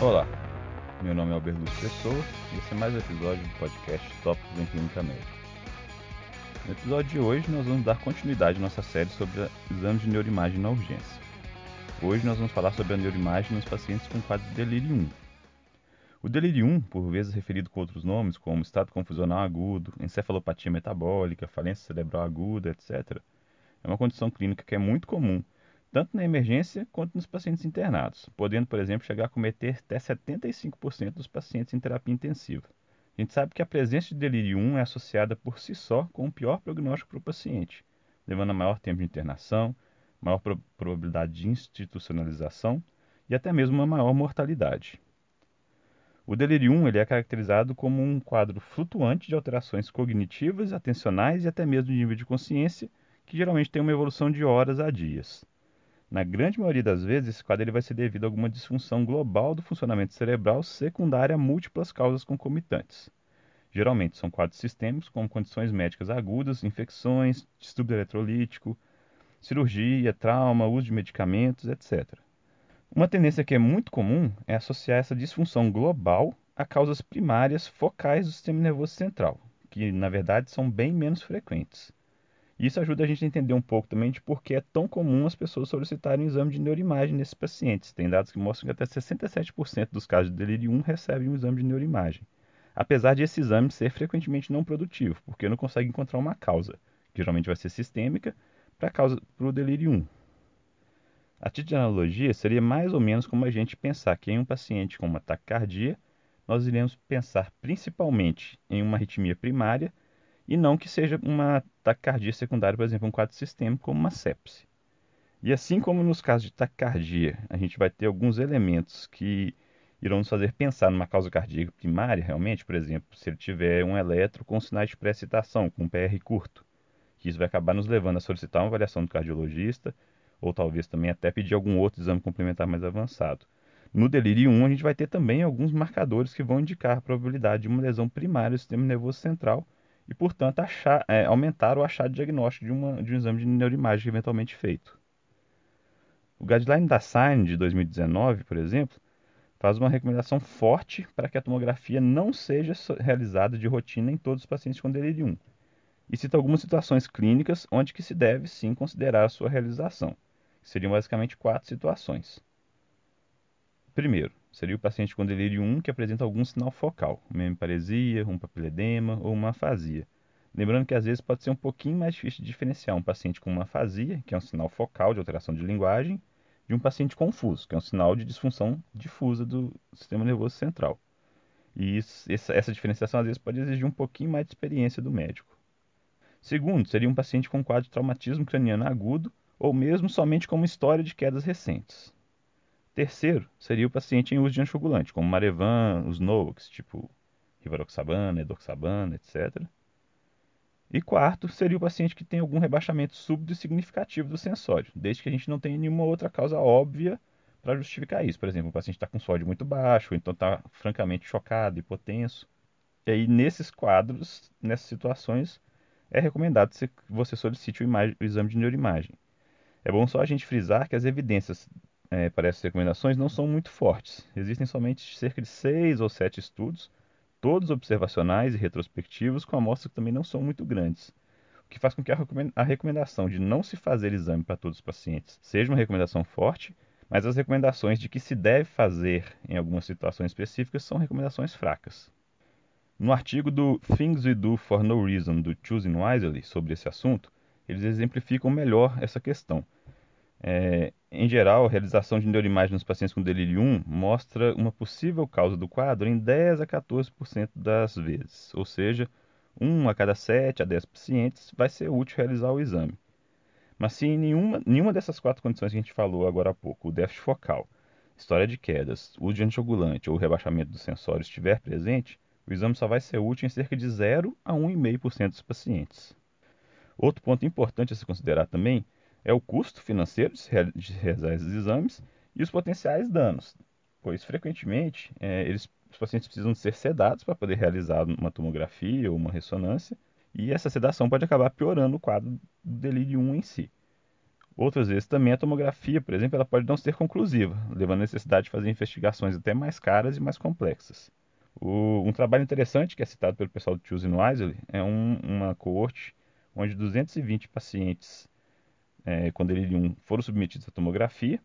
Olá, meu nome é Alberto Pessoa e esse é mais um episódio do podcast Tópicos em Clínica Médica. No episódio de hoje nós vamos dar continuidade à nossa série sobre exames de neuroimagem na urgência. Hoje nós vamos falar sobre a neuroimagem nos pacientes com quadro de delírio 1. O delírio 1, por vezes referido com outros nomes como estado confusional agudo, encefalopatia metabólica, falência cerebral aguda, etc., é uma condição clínica que é muito comum tanto na emergência quanto nos pacientes internados, podendo, por exemplo, chegar a cometer até 75% dos pacientes em terapia intensiva. A gente sabe que a presença de delírio 1 é associada por si só com o pior prognóstico para o paciente, levando a maior tempo de internação, maior pro probabilidade de institucionalização e até mesmo uma maior mortalidade. O delírio 1 ele é caracterizado como um quadro flutuante de alterações cognitivas, atencionais e até mesmo de nível de consciência, que geralmente tem uma evolução de horas a dias. Na grande maioria das vezes, esse quadro ele vai ser devido a alguma disfunção global do funcionamento cerebral secundária a múltiplas causas concomitantes. Geralmente são quadros sistêmicos, como condições médicas agudas, infecções, distúrbio eletrolítico, cirurgia, trauma, uso de medicamentos, etc. Uma tendência que é muito comum é associar essa disfunção global a causas primárias focais do sistema nervoso central, que na verdade são bem menos frequentes. Isso ajuda a gente a entender um pouco também de por que é tão comum as pessoas solicitarem um exame de neuroimagem nesses pacientes. Tem dados que mostram que até 67% dos casos de delírio 1 recebem um exame de neuroimagem. Apesar de esse exame ser frequentemente não produtivo, porque não consegue encontrar uma causa, que geralmente vai ser sistêmica, para o delírio 1. A título de analogia, seria mais ou menos como a gente pensar que em um paciente com uma taquicardia, nós iremos pensar principalmente em uma arritmia primária e não que seja uma taquicardia secundária, por exemplo, um quadro sistêmico como uma sepse. E assim como nos casos de taquicardia, a gente vai ter alguns elementos que irão nos fazer pensar numa causa cardíaca primária, realmente, por exemplo, se ele tiver um eletro com sinais de pré-excitação, com PR curto, que isso vai acabar nos levando a solicitar uma avaliação do cardiologista, ou talvez também até pedir algum outro exame complementar mais avançado. No delírio 1, a gente vai ter também alguns marcadores que vão indicar a probabilidade de uma lesão primária do sistema nervoso central, e, portanto, achar, é, aumentar o achado diagnóstico de, uma, de um exame de neuroimagem eventualmente feito. O guideline da SIGN de 2019, por exemplo, faz uma recomendação forte para que a tomografia não seja realizada de rotina em todos os pacientes com delírio 1, e cita algumas situações clínicas onde que se deve sim considerar a sua realização. Seriam basicamente quatro situações. Primeiro, seria o paciente com delírio 1 que apresenta algum sinal focal, uma hemiparesia, um papiledema ou uma afasia. Lembrando que às vezes pode ser um pouquinho mais difícil de diferenciar um paciente com uma afasia, que é um sinal focal de alteração de linguagem, de um paciente confuso, que é um sinal de disfunção difusa do sistema nervoso central. E isso, essa, diferenciação às vezes pode exigir um pouquinho mais de experiência do médico. Segundo, seria um paciente com quadro de traumatismo craniano agudo ou mesmo somente com uma história de quedas recentes. Terceiro, seria o paciente em uso de anticoagulante, como Marevan, os NOACs, tipo Rivaroxabana, Edoxabana, etc. E quarto, seria o paciente que tem algum rebaixamento súbito e significativo do sensório, desde que a gente não tenha nenhuma outra causa óbvia para justificar isso. Por exemplo, o paciente está com sódio muito baixo, então está francamente chocado, hipotenso. E aí, nesses quadros, nessas situações, é recomendado que você solicite o, o exame de neuroimagem. É bom só a gente frisar que as evidências é, para essas recomendações não são muito fortes. Existem somente cerca de seis ou sete estudos, todos observacionais e retrospectivos, com amostras que também não são muito grandes. O que faz com que a recomendação de não se fazer exame para todos os pacientes seja uma recomendação forte, mas as recomendações de que se deve fazer em algumas situações específicas são recomendações fracas. No artigo do Things We Do for No Reason do Choosing Wisely sobre esse assunto, eles exemplificam melhor essa questão. É, em geral, a realização de neuroimagem nos pacientes com delírio 1 mostra uma possível causa do quadro em 10 a 14% das vezes, ou seja, 1 a cada 7 a 10 pacientes vai ser útil realizar o exame. Mas se nenhuma, nenhuma dessas quatro condições que a gente falou agora há pouco, o déficit focal, história de quedas, uso de anticoagulante ou rebaixamento do sensório estiver presente, o exame só vai ser útil em cerca de 0 a 1,5% dos pacientes. Outro ponto importante a se considerar também é o custo financeiro de realizar esses exames e os potenciais danos, pois frequentemente é, eles, os pacientes precisam ser sedados para poder realizar uma tomografia ou uma ressonância, e essa sedação pode acabar piorando o quadro do delírio 1 em si. Outras vezes também a tomografia, por exemplo, ela pode não ser conclusiva, levando à necessidade de fazer investigações até mais caras e mais complexas. O, um trabalho interessante que é citado pelo pessoal do Choosing Wisely é um, uma coorte onde 220 pacientes é, com delirium foram submetidos à tomografia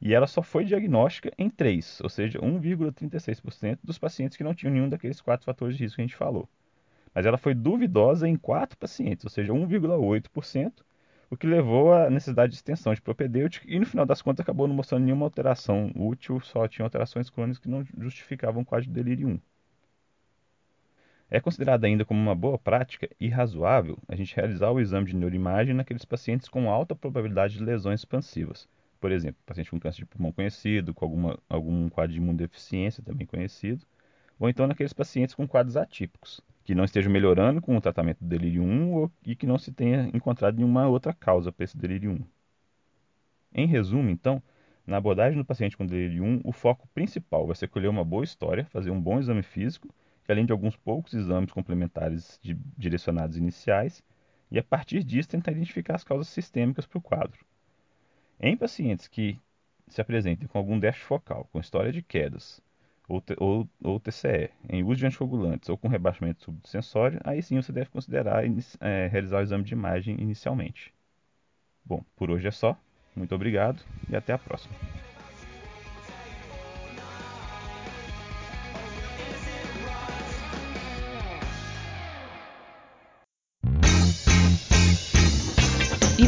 e ela só foi diagnóstica em 3, ou seja, 1,36% dos pacientes que não tinham nenhum daqueles quatro fatores de risco que a gente falou. Mas ela foi duvidosa em 4 pacientes, ou seja, 1,8%, o que levou à necessidade de extensão de propedêutica e no final das contas acabou não mostrando nenhuma alteração útil, só tinha alterações crônicas que não justificavam o quadro de delírio 1. É considerado ainda como uma boa prática e razoável a gente realizar o exame de neuroimagem naqueles pacientes com alta probabilidade de lesões expansivas. Por exemplo, paciente com câncer de pulmão conhecido, com alguma, algum quadro de imunodeficiência também conhecido, ou então naqueles pacientes com quadros atípicos, que não estejam melhorando com o tratamento do delírio 1 ou, e que não se tenha encontrado nenhuma outra causa para esse delírio 1. Em resumo, então, na abordagem do paciente com delírio 1, o foco principal vai ser colher uma boa história, fazer um bom exame físico que além de alguns poucos exames complementares de, direcionados iniciais, e a partir disso tentar identificar as causas sistêmicas para o quadro. Em pacientes que se apresentem com algum déficit focal, com história de quedas, ou, ou, ou TCE, em uso de anticoagulantes ou com rebaixamento súbito sensório, aí sim você deve considerar é, realizar o exame de imagem inicialmente. Bom, por hoje é só. Muito obrigado e até a próxima.